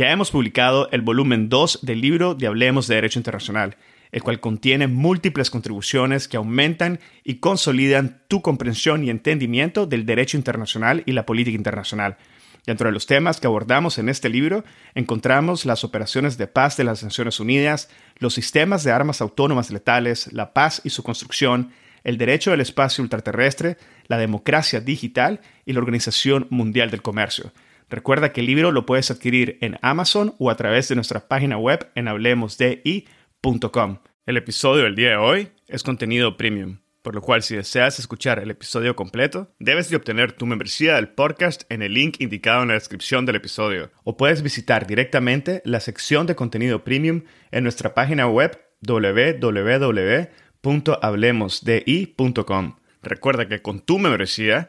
Ya hemos publicado el volumen 2 del libro de Hablemos de Derecho Internacional, el cual contiene múltiples contribuciones que aumentan y consolidan tu comprensión y entendimiento del derecho internacional y la política internacional. Dentro de los temas que abordamos en este libro encontramos las operaciones de paz de las Naciones Unidas, los sistemas de armas autónomas letales, la paz y su construcción, el derecho del espacio ultraterrestre, la democracia digital y la Organización Mundial del Comercio. Recuerda que el libro lo puedes adquirir en Amazon o a través de nuestra página web en hablemosdi.com. El episodio del día de hoy es contenido premium, por lo cual si deseas escuchar el episodio completo, debes de obtener tu membresía del podcast en el link indicado en la descripción del episodio, o puedes visitar directamente la sección de contenido premium en nuestra página web www.hablemosdi.com. Recuerda que con tu membresía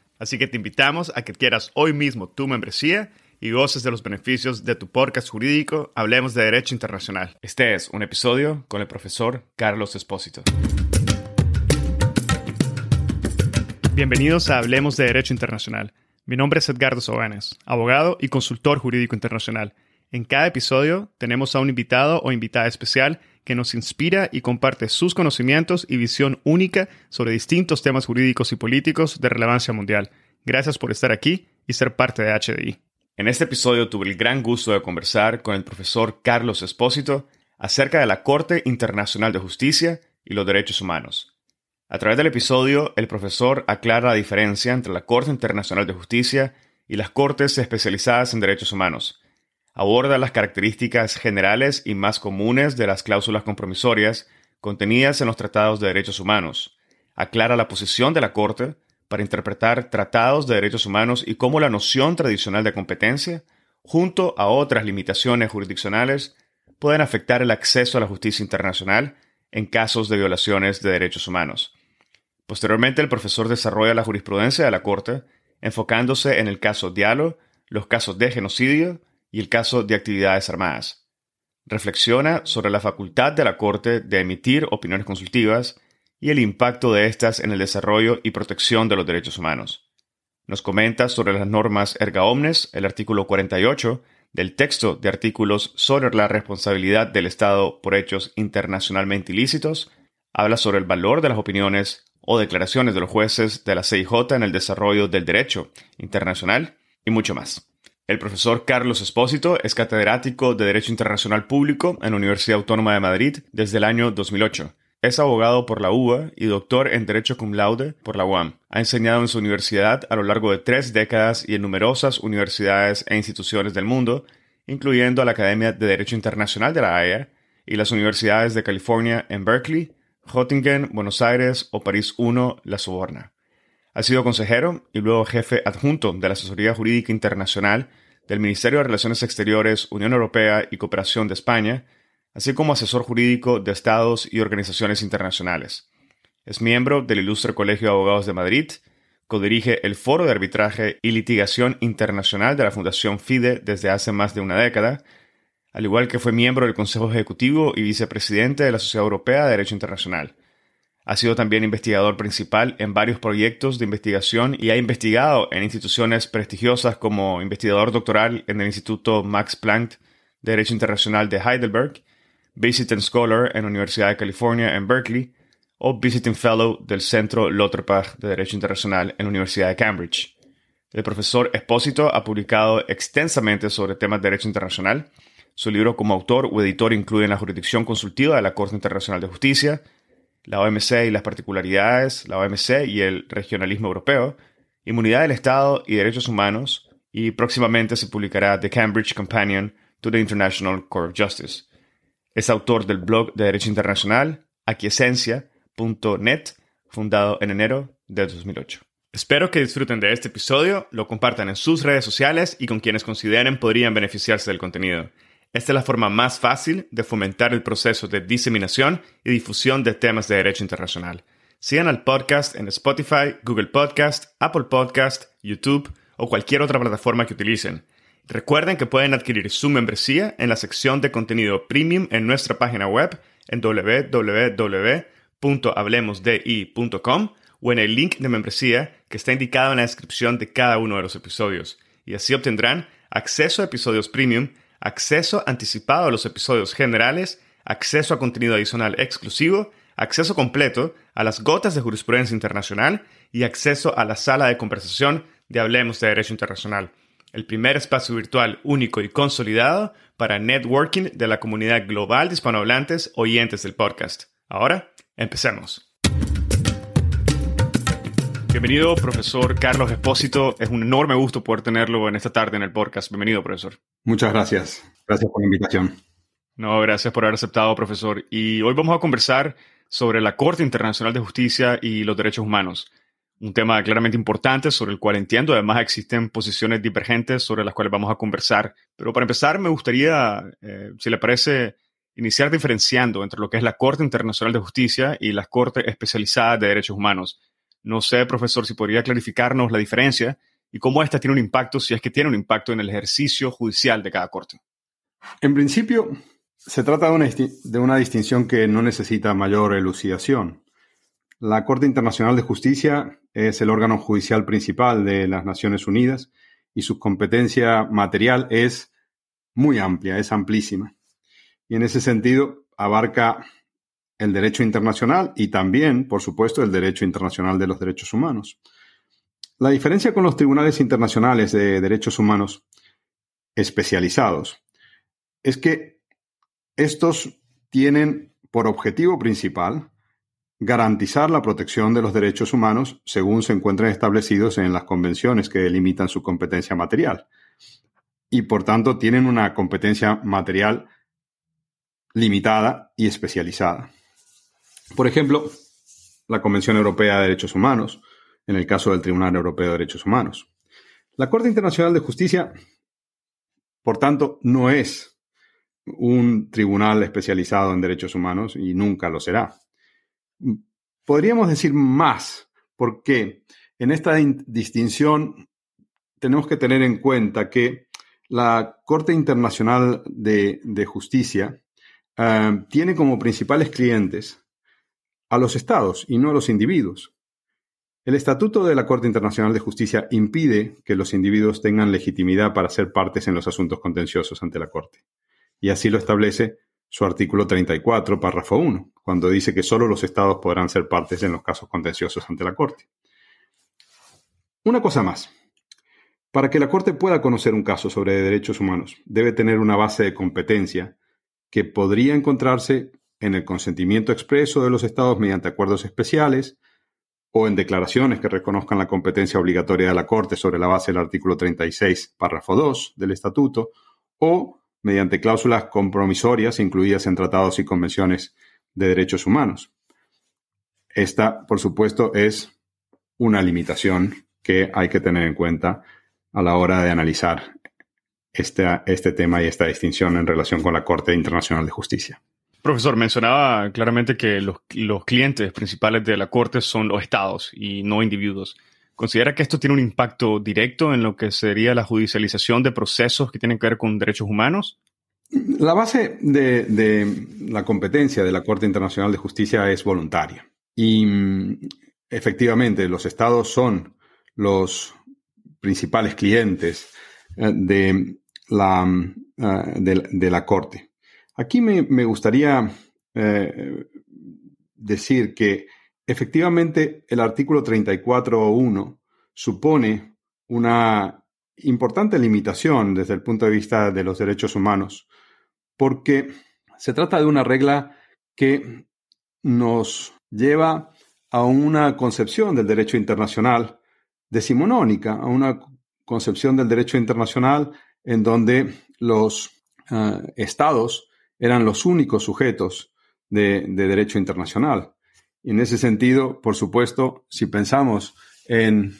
Así que te invitamos a que quieras hoy mismo tu membresía y goces de los beneficios de tu podcast jurídico Hablemos de Derecho Internacional. Este es un episodio con el profesor Carlos Espósito. Bienvenidos a Hablemos de Derecho Internacional. Mi nombre es Edgardo Sobanes, abogado y consultor jurídico internacional. En cada episodio tenemos a un invitado o invitada especial que nos inspira y comparte sus conocimientos y visión única sobre distintos temas jurídicos y políticos de relevancia mundial. Gracias por estar aquí y ser parte de HDI. En este episodio tuve el gran gusto de conversar con el profesor Carlos Espósito acerca de la Corte Internacional de Justicia y los Derechos Humanos. A través del episodio, el profesor aclara la diferencia entre la Corte Internacional de Justicia y las Cortes especializadas en derechos humanos aborda las características generales y más comunes de las cláusulas compromisorias contenidas en los tratados de derechos humanos, aclara la posición de la Corte para interpretar tratados de derechos humanos y cómo la noción tradicional de competencia, junto a otras limitaciones jurisdiccionales, pueden afectar el acceso a la justicia internacional en casos de violaciones de derechos humanos. Posteriormente, el profesor desarrolla la jurisprudencia de la Corte, enfocándose en el caso Diallo, los casos de genocidio y el caso de actividades armadas. Reflexiona sobre la facultad de la Corte de emitir opiniones consultivas y el impacto de estas en el desarrollo y protección de los derechos humanos. Nos comenta sobre las normas erga omnes, el artículo 48 del texto de artículos sobre la responsabilidad del Estado por hechos internacionalmente ilícitos, habla sobre el valor de las opiniones o declaraciones de los jueces de la CIJ en el desarrollo del derecho internacional y mucho más. El profesor Carlos Espósito es catedrático de Derecho Internacional Público en la Universidad Autónoma de Madrid desde el año 2008. Es abogado por la UBA y doctor en Derecho cum laude por la UAM. Ha enseñado en su universidad a lo largo de tres décadas y en numerosas universidades e instituciones del mundo, incluyendo la Academia de Derecho Internacional de la Haya y las universidades de California en Berkeley, Göttingen, Buenos Aires o París I, La Soborna. Ha sido consejero y luego jefe adjunto de la Asesoría Jurídica Internacional del Ministerio de Relaciones Exteriores, Unión Europea y Cooperación de España, así como asesor jurídico de estados y organizaciones internacionales. Es miembro del Ilustre Colegio de Abogados de Madrid, codirige el Foro de Arbitraje y Litigación Internacional de la Fundación FIDE desde hace más de una década, al igual que fue miembro del Consejo Ejecutivo y vicepresidente de la Sociedad Europea de Derecho Internacional. Ha sido también investigador principal en varios proyectos de investigación y ha investigado en instituciones prestigiosas como investigador doctoral en el Instituto Max Planck de Derecho Internacional de Heidelberg, Visiting Scholar en la Universidad de California en Berkeley o Visiting Fellow del Centro Lauterbach de Derecho Internacional en la Universidad de Cambridge. El profesor Espósito ha publicado extensamente sobre temas de derecho internacional. Su libro como autor o editor incluye la jurisdicción consultiva de la Corte Internacional de Justicia, la OMC y las particularidades, la OMC y el regionalismo europeo, inmunidad del Estado y derechos humanos, y próximamente se publicará The Cambridge Companion to the International Court of Justice. Es autor del blog de Derecho Internacional, aquiesencia.net, fundado en enero de 2008. Espero que disfruten de este episodio, lo compartan en sus redes sociales y con quienes consideren podrían beneficiarse del contenido. Esta es la forma más fácil de fomentar el proceso de diseminación y difusión de temas de derecho internacional. Sigan al podcast en Spotify, Google Podcast, Apple Podcast, YouTube o cualquier otra plataforma que utilicen. Recuerden que pueden adquirir su membresía en la sección de contenido premium en nuestra página web en www.hablemosdi.com o en el link de membresía que está indicado en la descripción de cada uno de los episodios. Y así obtendrán acceso a episodios premium, acceso anticipado a los episodios generales, acceso a contenido adicional exclusivo, acceso completo a las gotas de jurisprudencia internacional y acceso a la sala de conversación de Hablemos de Derecho Internacional, el primer espacio virtual único y consolidado para networking de la comunidad global de hispanohablantes oyentes del podcast. Ahora, empecemos. Bienvenido, profesor Carlos Espósito. Es un enorme gusto poder tenerlo en esta tarde en el podcast. Bienvenido, profesor. Muchas gracias. Gracias por la invitación. No, gracias por haber aceptado, profesor. Y hoy vamos a conversar sobre la Corte Internacional de Justicia y los Derechos Humanos. Un tema claramente importante sobre el cual entiendo. Además, existen posiciones divergentes sobre las cuales vamos a conversar. Pero para empezar, me gustaría, eh, si le parece, iniciar diferenciando entre lo que es la Corte Internacional de Justicia y las Cortes Especializadas de Derechos Humanos. No sé, profesor, si podría clarificarnos la diferencia y cómo esta tiene un impacto, si es que tiene un impacto en el ejercicio judicial de cada corte. En principio, se trata de una, de una distinción que no necesita mayor elucidación. La Corte Internacional de Justicia es el órgano judicial principal de las Naciones Unidas y su competencia material es muy amplia, es amplísima. Y en ese sentido abarca el derecho internacional y también, por supuesto, el derecho internacional de los derechos humanos. La diferencia con los tribunales internacionales de derechos humanos especializados es que estos tienen por objetivo principal garantizar la protección de los derechos humanos según se encuentran establecidos en las convenciones que delimitan su competencia material. Y por tanto tienen una competencia material limitada y especializada. Por ejemplo, la Convención Europea de Derechos Humanos, en el caso del Tribunal Europeo de Derechos Humanos. La Corte Internacional de Justicia, por tanto, no es un tribunal especializado en derechos humanos y nunca lo será. Podríamos decir más, porque en esta distinción tenemos que tener en cuenta que la Corte Internacional de, Justicia eh, tiene como principales clientes a los estados y no a los individuos. El Estatuto de la Corte Internacional de Justicia impide que los individuos tengan legitimidad para ser partes en los asuntos contenciosos ante la Corte. Y así lo establece su artículo 34, párrafo 1, cuando dice que solo los estados podrán ser partes en los casos contenciosos ante la Corte. Una cosa más. Para que la Corte pueda conocer un caso sobre derechos humanos, debe tener una base de competencia que podría encontrarse en el consentimiento expreso de los estados mediante acuerdos especiales o en declaraciones que reconozcan la competencia obligatoria de la Corte sobre la base del artículo 36, párrafo 2 del Estatuto, o mediante cláusulas compromisorias incluidas en tratados y convenciones de derechos humanos. Esta, por supuesto, es una limitación que hay que tener en cuenta a la hora de analizar este, este tema y esta distinción en relación con la Corte Internacional de Justicia. Profesor, mencionaba claramente que los, clientes principales de la Corte son los estados y no individuos. ¿Considera que esto tiene un impacto directo en lo que sería la judicialización de procesos que tienen que ver con derechos humanos? La base de, la competencia de la Corte Internacional de Justicia es voluntaria. Y mm, efectivamente, los estados son los principales clientes eh, mm, eh, de la Corte. Aquí me, gustaría eh, decir que efectivamente el artículo 34.1 supone una importante limitación desde el punto de vista de los derechos humanos, porque se trata de una regla que nos lleva a una concepción del derecho internacional decimonónica, a una concepción del derecho internacional en donde los eh, estados eran los únicos sujetos de, derecho internacional. Y en ese sentido, por supuesto, si pensamos en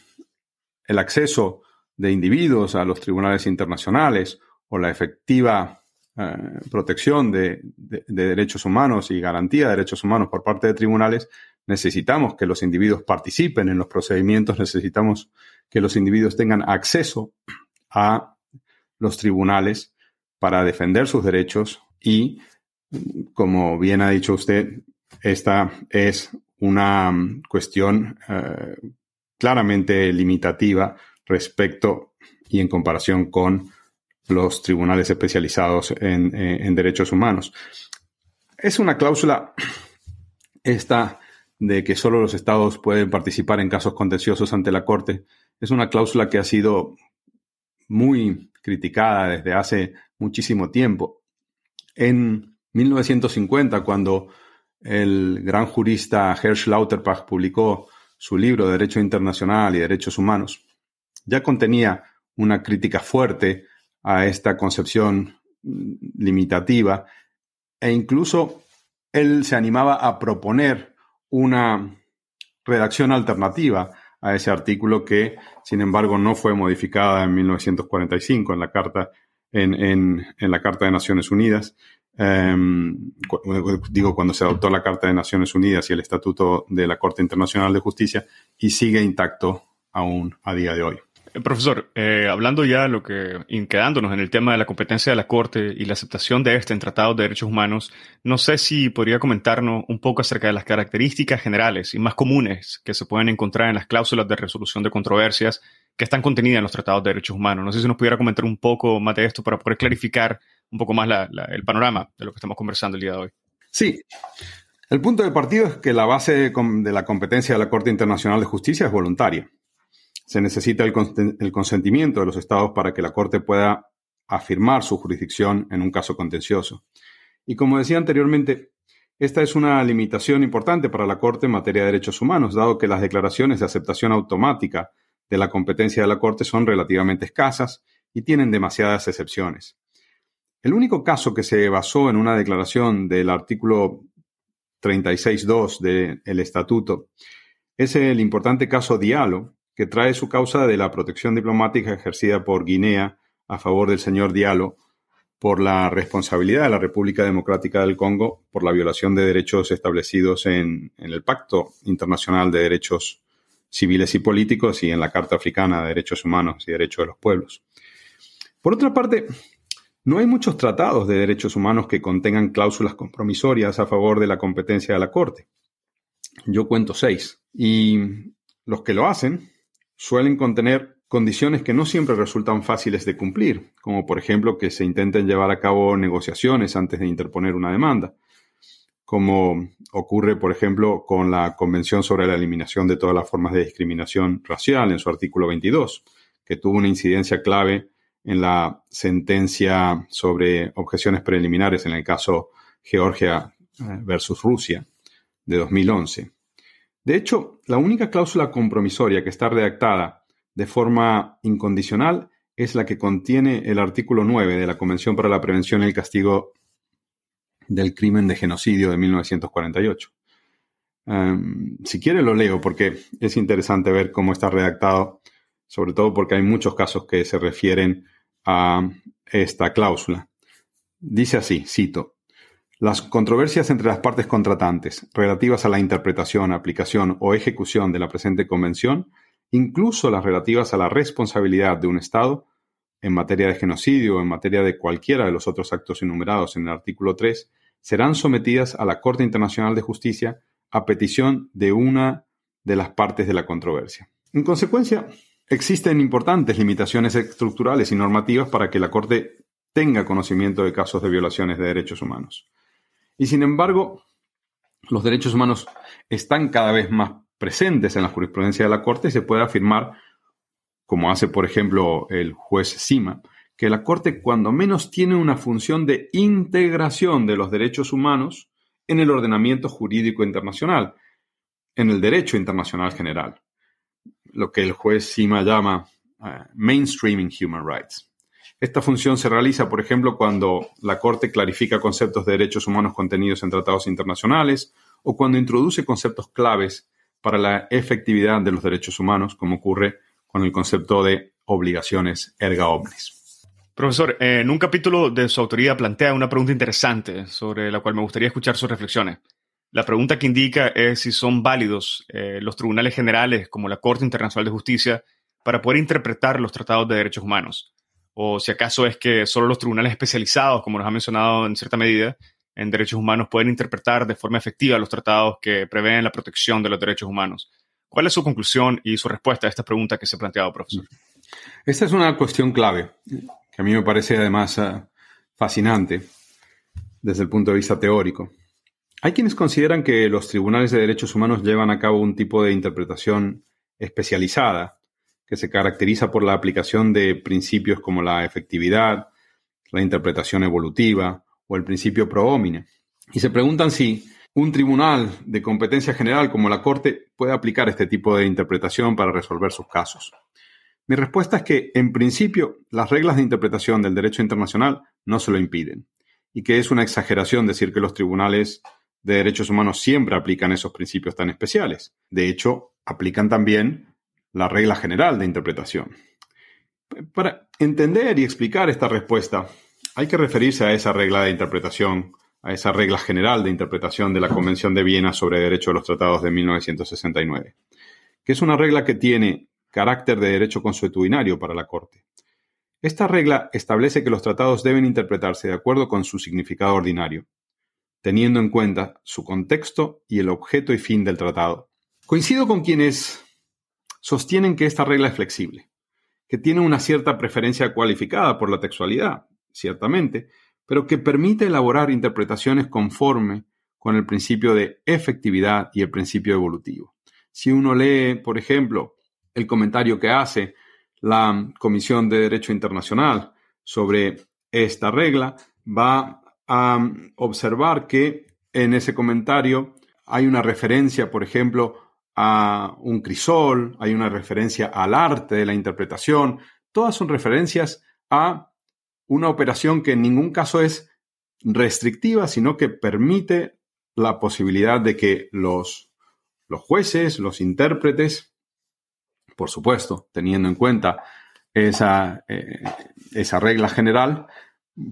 el acceso de individuos a los tribunales internacionales o la efectiva eh, protección de, derechos humanos y garantía de derechos humanos por parte de tribunales, necesitamos que los individuos participen en los procedimientos, necesitamos que los individuos tengan acceso a los tribunales para defender sus derechos y, como bien ha dicho usted, esta es una cuestión eh, claramente limitativa respecto y en comparación con los tribunales especializados en, derechos humanos. Es una cláusula esta de que solo los estados pueden participar en casos contenciosos ante la Corte. Es una cláusula que ha sido muy criticada desde hace muchísimo tiempo. En 1950, cuando el gran jurista Hersch Lauterbach publicó su libro Derecho Internacional y Derechos Humanos, ya contenía una crítica fuerte a esta concepción limitativa e incluso él se animaba a proponer una redacción alternativa a ese artículo que, sin embargo, no fue modificada en 1945 en la Carta, en, la Carta de Naciones Unidas. Em, digo, cuando se adoptó la Carta de Naciones Unidas y el Estatuto de la Corte Internacional de Justicia, y sigue intacto aún a día de hoy. Eh, profesor, eh, hablando ya lo que, quedándonos en el tema de la competencia de la Corte y la aceptación de este en tratados de derechos humanos, no sé si podría comentarnos un poco acerca de las características generales y más comunes que se pueden encontrar en las cláusulas de resolución de controversias que están contenidas en los tratados de derechos humanos. No sé si nos pudiera comentar un poco más de esto para poder clarificar un poco más el panorama de lo que estamos conversando el día de hoy. Sí. El punto de partido es que la base de la competencia de la Corte Internacional de Justicia es voluntaria se necesita el, consentimiento de los estados para que la Corte pueda afirmar su jurisdicción en un caso contencioso. Y como decía anteriormente, esta es una limitación importante para la Corte en materia de derechos humanos, dado que las declaraciones de aceptación automática de la competencia de la Corte son relativamente escasas y tienen demasiadas excepciones. El único caso que se basó en una declaración del artículo 36.2 del Estatuto es el importante caso Diallo, que trae su causa de la protección diplomática ejercida por Guinea a favor del señor Diallo por la responsabilidad de la República Democrática del Congo por la violación de derechos establecidos en, el Pacto Internacional de Derechos Civiles y Políticos y en la Carta Africana de Derechos Humanos y Derechos de los Pueblos. Por otra parte, no hay muchos tratados de derechos humanos que contengan cláusulas compromisorias a favor de la competencia de la Corte. Yo cuento seis. Y los que lo hacen suelen contener condiciones que no siempre resultan fáciles de cumplir, como por ejemplo que se intenten llevar a cabo negociaciones antes de interponer una demanda, como ocurre por ejemplo con la Convención sobre la Eliminación de todas las formas de discriminación racial en su artículo 22, que tuvo una incidencia clave en la sentencia sobre objeciones preliminares en el caso Georgia eh, versus Rusia de 2011. De hecho, la única cláusula compromisoria que está redactada de forma incondicional es la que contiene el artículo 9 de la Convención para la Prevención y el Castigo del Crimen de Genocidio de 1948. Em, si quiere lo leo porque es interesante ver cómo está redactado, sobre todo porque hay muchos casos que se refieren a esta cláusula. Dice así, cito, las controversias entre las partes contratantes relativas a la interpretación, aplicación o ejecución de la presente convención, incluso las relativas a la responsabilidad de un Estado en materia de genocidio o en materia de cualquiera de los otros actos enumerados en el artículo 3, serán sometidas a la Corte Internacional de Justicia a petición de una de las partes de la controversia. En consecuencia, existen importantes limitaciones estructurales y normativas para que la Corte tenga conocimiento de casos de violaciones de derechos humanos. Y sin embargo, los derechos humanos están cada vez más presentes en la jurisprudencia de la Corte y se puede afirmar, como hace por ejemplo el juez Sima, que la Corte cuando menos tiene una función de integración de los derechos humanos en el ordenamiento jurídico internacional, en el derecho internacional general, lo que el juez Sima llama eh, mainstreaming human rights. Esta función se realiza, por ejemplo, cuando la Corte clarifica conceptos de derechos humanos contenidos en tratados internacionales o cuando introduce conceptos claves para la efectividad de los derechos humanos, como ocurre con el concepto de obligaciones erga omnes. Profesor, en un capítulo de su autoría plantea una pregunta interesante sobre la cual me gustaría escuchar sus reflexiones. La pregunta que indica es si son válidos eh, los tribunales generales como la Corte Internacional de Justicia para poder interpretar los tratados de derechos humanos. O si acaso es que solo los tribunales especializados, como nos ha mencionado en cierta medida, en derechos humanos pueden interpretar de forma efectiva los tratados que prevén la protección de los derechos humanos. ¿Cuál es su conclusión y su respuesta a esta pregunta que se ha planteado, profesor? Esta es una cuestión clave, que a mí me parece además uh, fascinante desde el punto de vista teórico. Hay quienes consideran que los tribunales de derechos humanos llevan a cabo un tipo de interpretación especializada, que se caracteriza por la aplicación de principios como la efectividad, la interpretación evolutiva o el principio pro homine. Y se preguntan si un tribunal de competencia general como la Corte puede aplicar este tipo de interpretación para resolver sus casos. Mi respuesta es que, en principio, las reglas de interpretación del derecho internacional no se lo impiden, y que es una exageración decir que los tribunales de derechos humanos siempre aplican esos principios tan especiales. De hecho, aplican también la regla general de interpretación. Para entender y explicar esta respuesta, hay que referirse a esa regla de interpretación, a esa regla general de interpretación de la Convención de Viena sobre Derecho de los Tratados de 1969, que es una regla que tiene carácter de derecho consuetudinario para la Corte. Esta regla establece que los tratados deben interpretarse de acuerdo con su significado ordinario, teniendo en cuenta su contexto y el objeto y fin del tratado. Coincido con quienes sostienen que esta regla es flexible, que tiene una cierta preferencia cualificada por la textualidad, ciertamente, pero que permite elaborar interpretaciones conforme con el principio de efectividad y el principio evolutivo. Si uno lee, por ejemplo, el comentario que hace la Comisión de Derecho Internacional sobre esta regla, va a observar que en ese comentario hay una referencia, por ejemplo, a un crisol, hay una referencia al arte de la interpretación, todas son referencias a una operación que en ningún caso es restrictiva, sino que permite la posibilidad de que los, los jueces, los intérpretes, por supuesto, teniendo en cuenta esa, eh, esa regla general,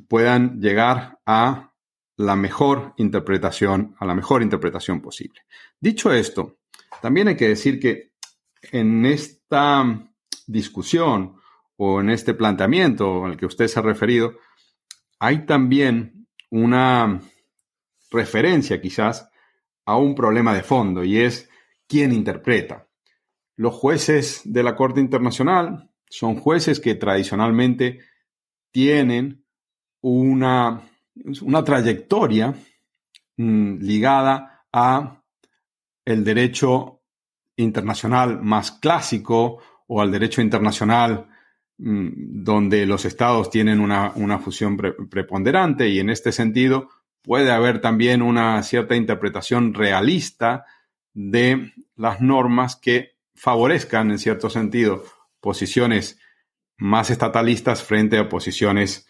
puedan llegar a la mejor interpretación, a la mejor interpretación posible. Dicho esto, también hay que decir que en esta discusión o en este planteamiento al que usted se ha referido, hay también una referencia quizás a un problema de fondo y es quién interpreta. Los jueces de la Corte Internacional son jueces que tradicionalmente tienen una, una trayectoria mm, ligada a el derecho internacional más clásico o al derecho internacional donde los estados tienen una, fusión preponderante y en este sentido puede haber también una cierta interpretación realista de las normas que favorezcan en cierto sentido posiciones más estatalistas frente a posiciones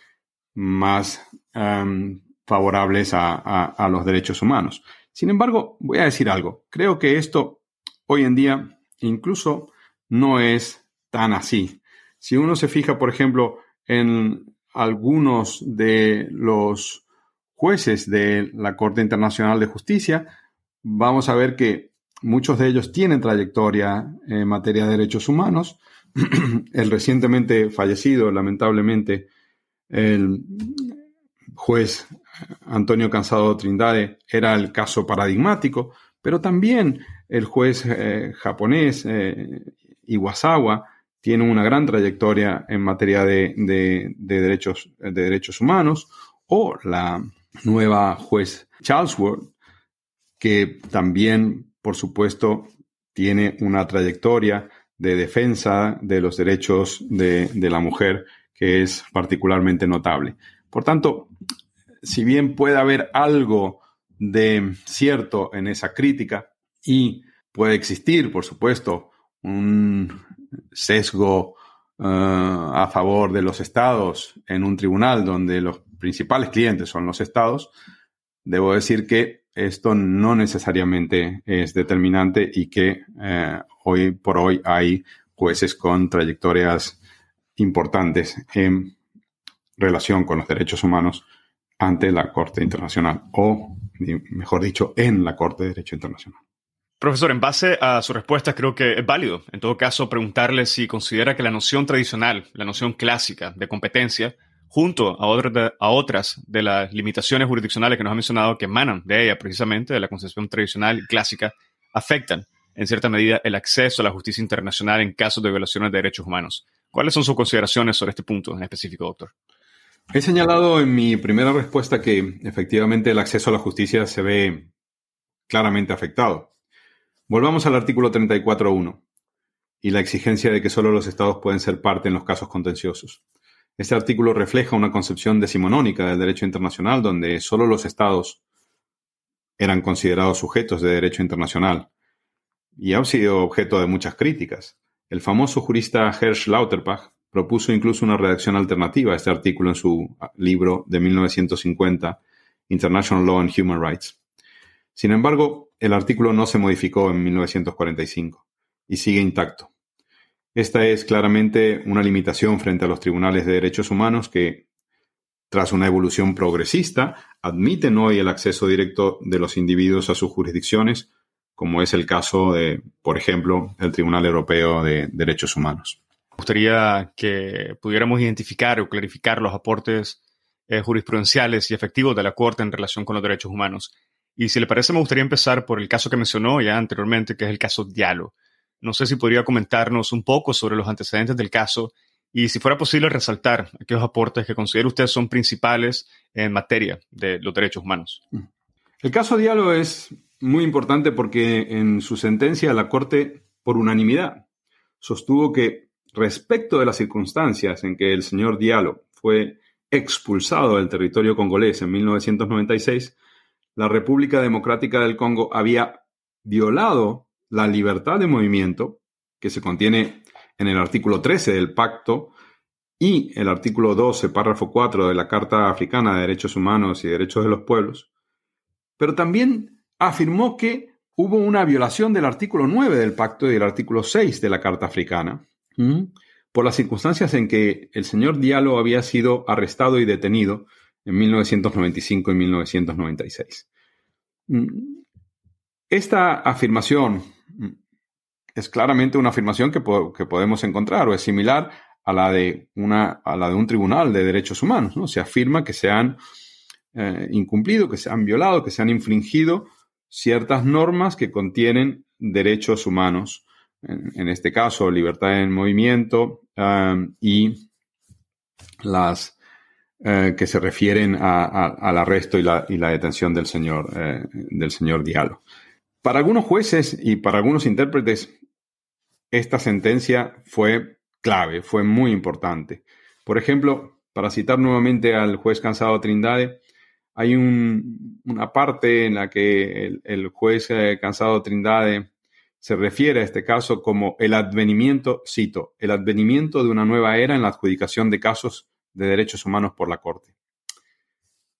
más em, favorables a los derechos humanos. Sin embargo, voy a decir algo. Creo que esto hoy en día incluso no es tan así. Si uno se fija, por ejemplo, en algunos de los jueces de la Corte Internacional de Justicia, vamos a ver que muchos de ellos tienen trayectoria en materia de derechos humanos. el recientemente fallecido, lamentablemente, el juez Antonio Cansado Trindade era el caso paradigmático, pero también el juez eh, japonés eh, Iwasawa tiene una gran trayectoria en materia de, derechos, de derechos humanos, o la nueva juez Charlesworth, que también, por supuesto, tiene una trayectoria de defensa de los derechos de, de la mujer que es particularmente notable. Por tanto, si bien puede haber algo de cierto en esa crítica y puede existir, por supuesto, un sesgo eh, a favor de los estados en un tribunal donde los principales clientes son los estados, debo decir que esto no necesariamente es determinante y que eh, hoy por hoy hay jueces con trayectorias importantes en relación con los derechos humanos ante la Corte Internacional o, mejor dicho, en la Corte de Derecho Internacional. Profesor, en base a su respuesta, creo que es válido, en todo caso, preguntarle si considera que la noción tradicional, la noción clásica de competencia, junto a, otras de las limitaciones jurisdiccionales que nos ha mencionado que emanan de ella precisamente, de la concepción tradicional y clásica, afectan en cierta medida el acceso a la justicia internacional en casos de violaciones de derechos humanos. ¿Cuáles son sus consideraciones sobre este punto en específico, doctor? He señalado en mi primera respuesta que efectivamente el acceso a la justicia se ve claramente afectado. Volvamos al artículo 34.1 y la exigencia de que solo los estados pueden ser parte en los casos contenciosos. Este artículo refleja una concepción decimonónica del derecho internacional donde solo los estados eran considerados sujetos de derecho internacional y ha sido objeto de muchas críticas. El famoso jurista Hersch Lauterbach propuso incluso una redacción alternativa a este artículo en su libro de 1950, International Law and Human Rights. Sin embargo, el artículo no se modificó en 1945 y sigue intacto. Esta es claramente una limitación frente a los tribunales de derechos humanos que, tras una evolución progresista, admiten hoy el acceso directo de los individuos a sus jurisdicciones, como es el caso de, por ejemplo, el Tribunal Europeo de Derechos Humanos gustaría que pudiéramos identificar o clarificar los aportes eh, jurisprudenciales y efectivos de la Corte en relación con los derechos humanos. Y si le parece, me gustaría empezar por el caso que mencionó ya anteriormente, que es el caso Diallo. No sé si podría comentarnos un poco sobre los antecedentes del caso y si fuera posible resaltar aquellos aportes que considera usted son principales en materia de los derechos humanos. El caso Diallo es muy importante porque en su sentencia la Corte, por unanimidad, sostuvo que Respecto de las circunstancias en que el señor Diallo fue expulsado del territorio congolés en 1996, la República Democrática del Congo había violado la libertad de movimiento que se contiene en el artículo 13 del pacto y el artículo 12, párrafo 4 de la Carta Africana de Derechos Humanos y Derechos de los Pueblos, pero también afirmó que hubo una violación del artículo 9 del pacto y del artículo 6 de la Carta Africana, por las circunstancias en que el señor Diallo había sido arrestado y detenido en 1995 y 1996. Mm, esta afirmación mm, es claramente una afirmación que, podemos encontrar o es similar a la de, una, a la de un tribunal de derechos humanos. ¿no? Se afirma que se han eh, incumplido, que se han violado, que se han infringido ciertas normas que contienen derechos humanos en, este caso libertad en movimiento um, y las eh, que se refieren al arresto y la, detención del señor, eh, del señor Diallo. Para algunos jueces y para algunos intérpretes, esta sentencia fue clave, fue muy importante. Por ejemplo, para citar nuevamente al juez Cansado Trindade, hay una parte en la que el, juez eh, Cansado Trindade se refiere a este caso como el advenimiento, cito, el advenimiento de una nueva era en la adjudicación de casos de derechos humanos por la Corte.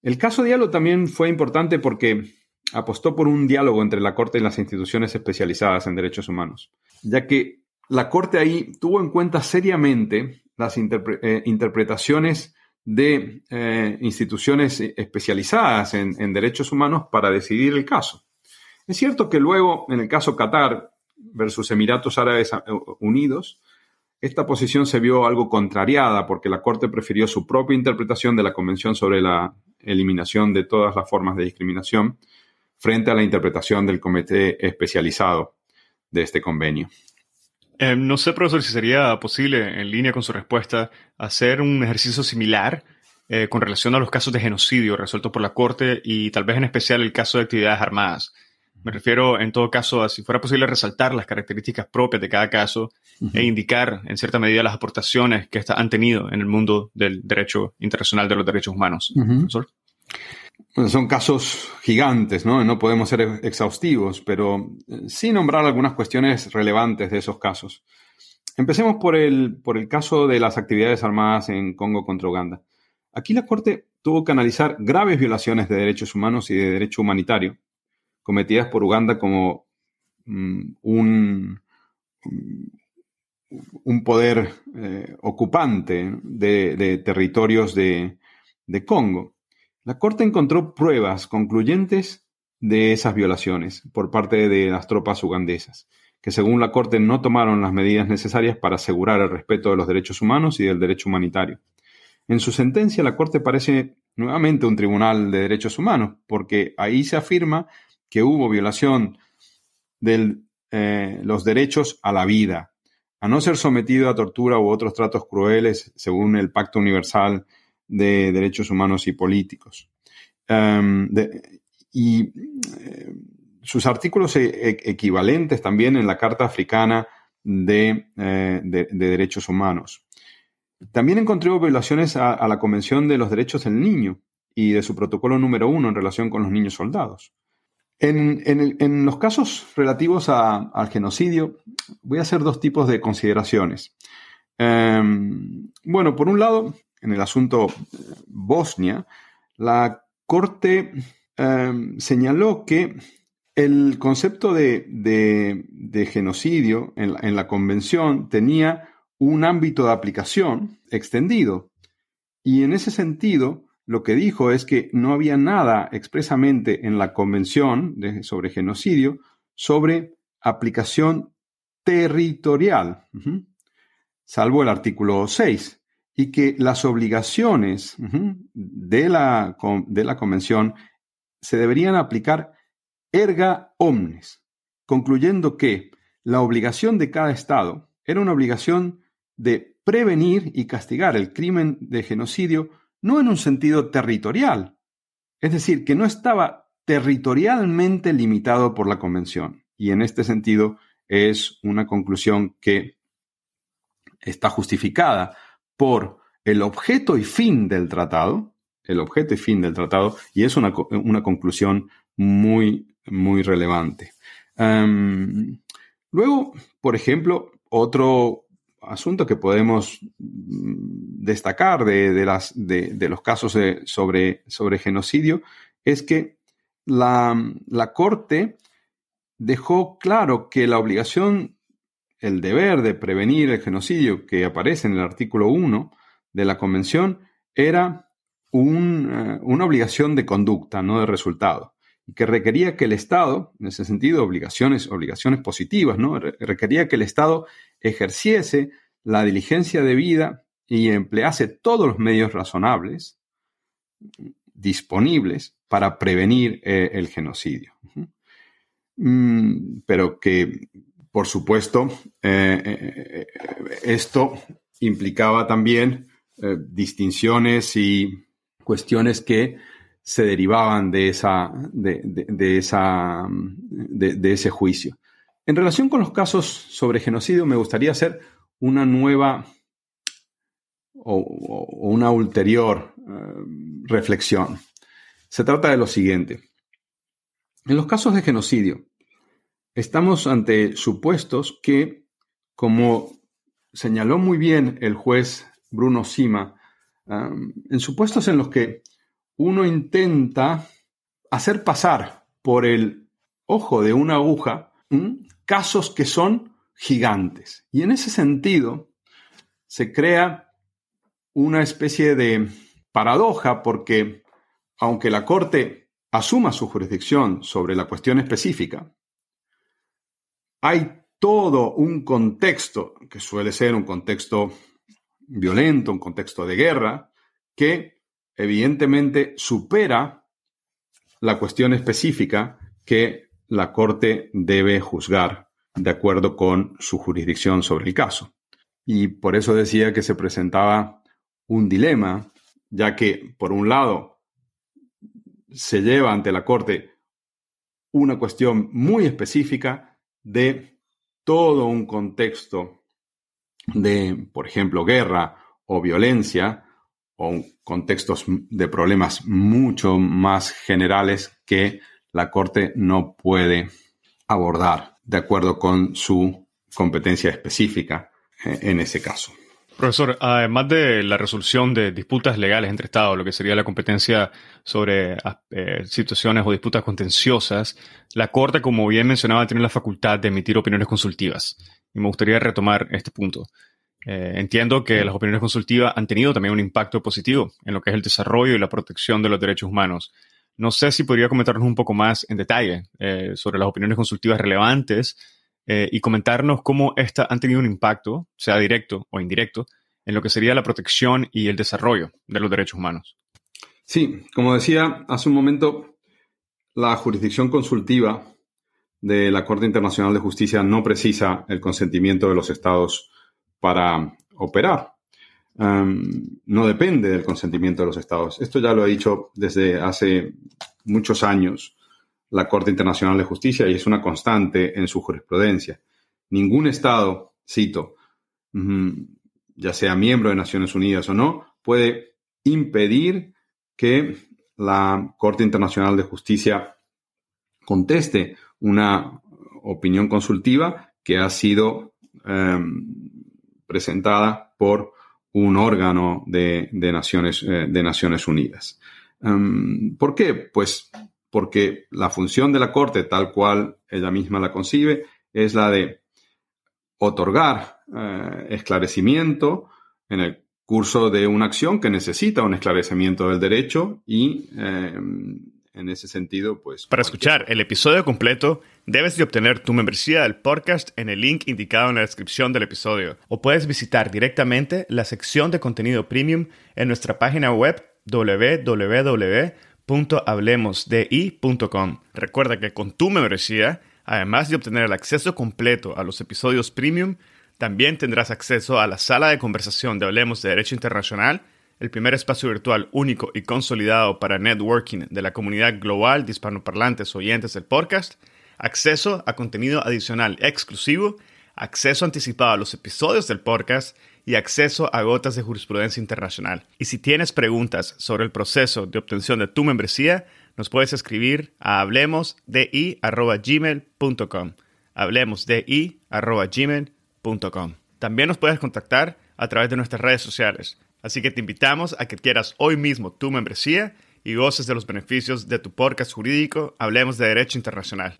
El caso Diálogo también fue importante porque apostó por un diálogo entre la Corte y las instituciones especializadas en derechos humanos, ya que la Corte ahí tuvo en cuenta seriamente las eh, interpretaciones de eh, instituciones especializadas en derechos humanos para decidir el caso. Es cierto que luego, en el caso Qatar versus Emiratos Árabes Unidos, esta posición se vio algo contrariada porque la Corte prefirió su propia interpretación de la Convención sobre la eliminación de todas las formas de discriminación frente a la interpretación del Comité Especializado de este convenio. Eh, no sé, profesor, si sería posible, en línea con su respuesta, hacer un ejercicio similar eh, con relación a los casos de genocidio resueltos por la Corte y tal vez en especial el caso de actividades armadas. Me refiero, en todo caso, a si fuera posible resaltar las características propias de cada caso e indicar, en cierta medida, las aportaciones que han tenido en el mundo del derecho internacional de los derechos humanos. son casos gigantes, ¿no? No podemos ser exhaustivos, pero eh, sí nombrar algunas cuestiones relevantes de esos casos. Empecemos por el, por el caso de las actividades armadas en Congo contra Uganda. Aquí la Corte tuvo que analizar graves violaciones de derechos humanos y de derecho humanitario cometidas por Uganda como mm, un, un poder eh, ocupante de, territorios de, Congo. La Corte encontró pruebas concluyentes de esas violaciones por parte de las tropas ugandesas, que según la Corte no tomaron las medidas necesarias para asegurar el respeto de los derechos humanos y del derecho humanitario. En su sentencia, la Corte parece nuevamente un tribunal de derechos humanos, porque ahí se afirma que hubo violación de eh, los derechos a la vida, a no ser sometido a tortura u otros tratos crueles según el Pacto Universal de Derechos Humanos y Políticos. Em, y eh, sus artículos e, e, equivalentes también en la Carta Africana de, eh, Derechos Humanos. También encontró violaciones a, la Convención de los Derechos del Niño y de su protocolo número uno en relación con los niños soldados. En, los casos relativos al genocidio, voy a hacer dos tipos de consideraciones. Em, bueno, por un lado, en el asunto eh, Bosnia, la Corte em, señaló que el concepto de, genocidio en la, Convención tenía un ámbito de aplicación extendido. Y en ese sentido, lo que dijo es que no había nada expresamente en la Convención sobre genocidio sobre aplicación territorial, salvo el artículo 6, y que las obligaciones de, la, de la Convención se deberían aplicar erga omnes, concluyendo que la obligación de cada Estado era una obligación de prevenir y castigar el crimen de genocidio no en un sentido territorial, es decir, que no estaba territorialmente limitado por la Convención. Y en este sentido es una conclusión que está justificada por el objeto y fin del tratado, el objeto y fin del tratado, y es una, conclusión muy, muy relevante. Em, luego, por ejemplo, otro asunto que podemos mm, destacar de, los casos sobre, sobre, genocidio es que la, Corte dejó claro que la obligación, el deber de prevenir el genocidio que aparece en el artículo 1 de la Convención era eh, una obligación de conducta, no de resultado y que requería que el Estado, en ese sentido, obligaciones, obligaciones positivas, ¿no? Requería que el Estado ejerciese la diligencia debida y emplease todos los medios razonables disponibles para prevenir eh, el genocidio. Mm, pero que, por supuesto, eh, eh, esto implicaba también distinciones y cuestiones que se derivaban de, esa, de, esa, de, ese juicio. En relación con los casos sobre genocidio, me gustaría hacer una nueva o, una ulterior eh, reflexión. Se trata de lo siguiente. En los casos de genocidio, estamos ante supuestos que, como señaló muy bien el juez Bruno Sima, eh, en supuestos en los que uno intenta hacer pasar por el ojo de una aguja casos que son gigantes. Y en ese sentido se crea una especie de paradoja porque aunque la Corte asuma su jurisdicción sobre la cuestión específica, hay todo un contexto que suele ser un contexto violento, un contexto de guerra, que evidentemente supera la cuestión específica que la Corte debe juzgar de acuerdo con su jurisdicción sobre el caso. Y por eso decía que se presentaba un dilema, ya que, por un lado, se lleva ante la Corte una cuestión muy específica de todo un contexto de, por ejemplo, guerra o violencia, o contextos de problemas mucho más generales que la Corte no puede abordar de acuerdo con su competencia específica eh, en ese caso. Profesor, además de la resolución de disputas legales entre Estados, lo que sería la competencia sobre eh, situaciones o disputas contenciosas, la Corte, como bien mencionaba, tiene la facultad de emitir opiniones consultivas y me gustaría retomar este punto. Eh, entiendo que las opiniones consultivas han tenido también un impacto positivo en lo que es el desarrollo y la protección de los derechos humanos. No sé si podría comentarnos un poco más en detalle eh, sobre las opiniones consultivas relevantes eh, y comentarnos cómo estas han tenido un impacto, sea directo o indirecto, en lo que sería la protección y el desarrollo de los derechos humanos. Sí, como decía hace un momento, la jurisdicción consultiva de la Corte Internacional de Justicia no precisa el consentimiento de los estados para operar. Um, no depende del consentimiento de los estados. Esto ya lo ha dicho desde hace muchos años la Corte Internacional de Justicia y es una constante en su jurisprudencia. Ningún estado, cito, ya sea miembro de Naciones Unidas o no, puede impedir que la Corte Internacional de Justicia conteste una opinión consultiva que ha sido em, presentada por un órgano de, Naciones, eh, de Naciones, Unidas. Em, ¿Por qué? Pues porque la función de la Corte, tal cual ella misma la concibe, es la de otorgar eh, esclarecimiento en el curso de una acción que necesita un esclarecimiento del derecho y em, en ese sentido, pues... Para escuchar el episodio completo, debes de obtener tu membresía del podcast en el link indicado en la descripción del episodio o puedes visitar directamente la sección de contenido premium en nuestra página web www.hablemosdi.com. Recuerda que con tu membresía, además de obtener el acceso completo a los episodios premium, también tendrás acceso a la sala de conversación de Hablemos de Derecho Internacional, el primer espacio virtual único y consolidado para networking de la comunidad global de hispanoparlantes oyentes del podcast, acceso a contenido adicional exclusivo, acceso anticipado a los episodios del podcast y acceso a gotas de jurisprudencia internacional. Y si tienes preguntas sobre el proceso de obtención de tu membresía, nos puedes escribir a hablemosdi.gmail.com hablemosdi.gmail.com También nos puedes contactar a través de nuestras redes sociales Así que te invitamos a que quieras hoy mismo tu membresía y goces de los beneficios de tu podcast jurídico Hablemos de Derecho Internacional.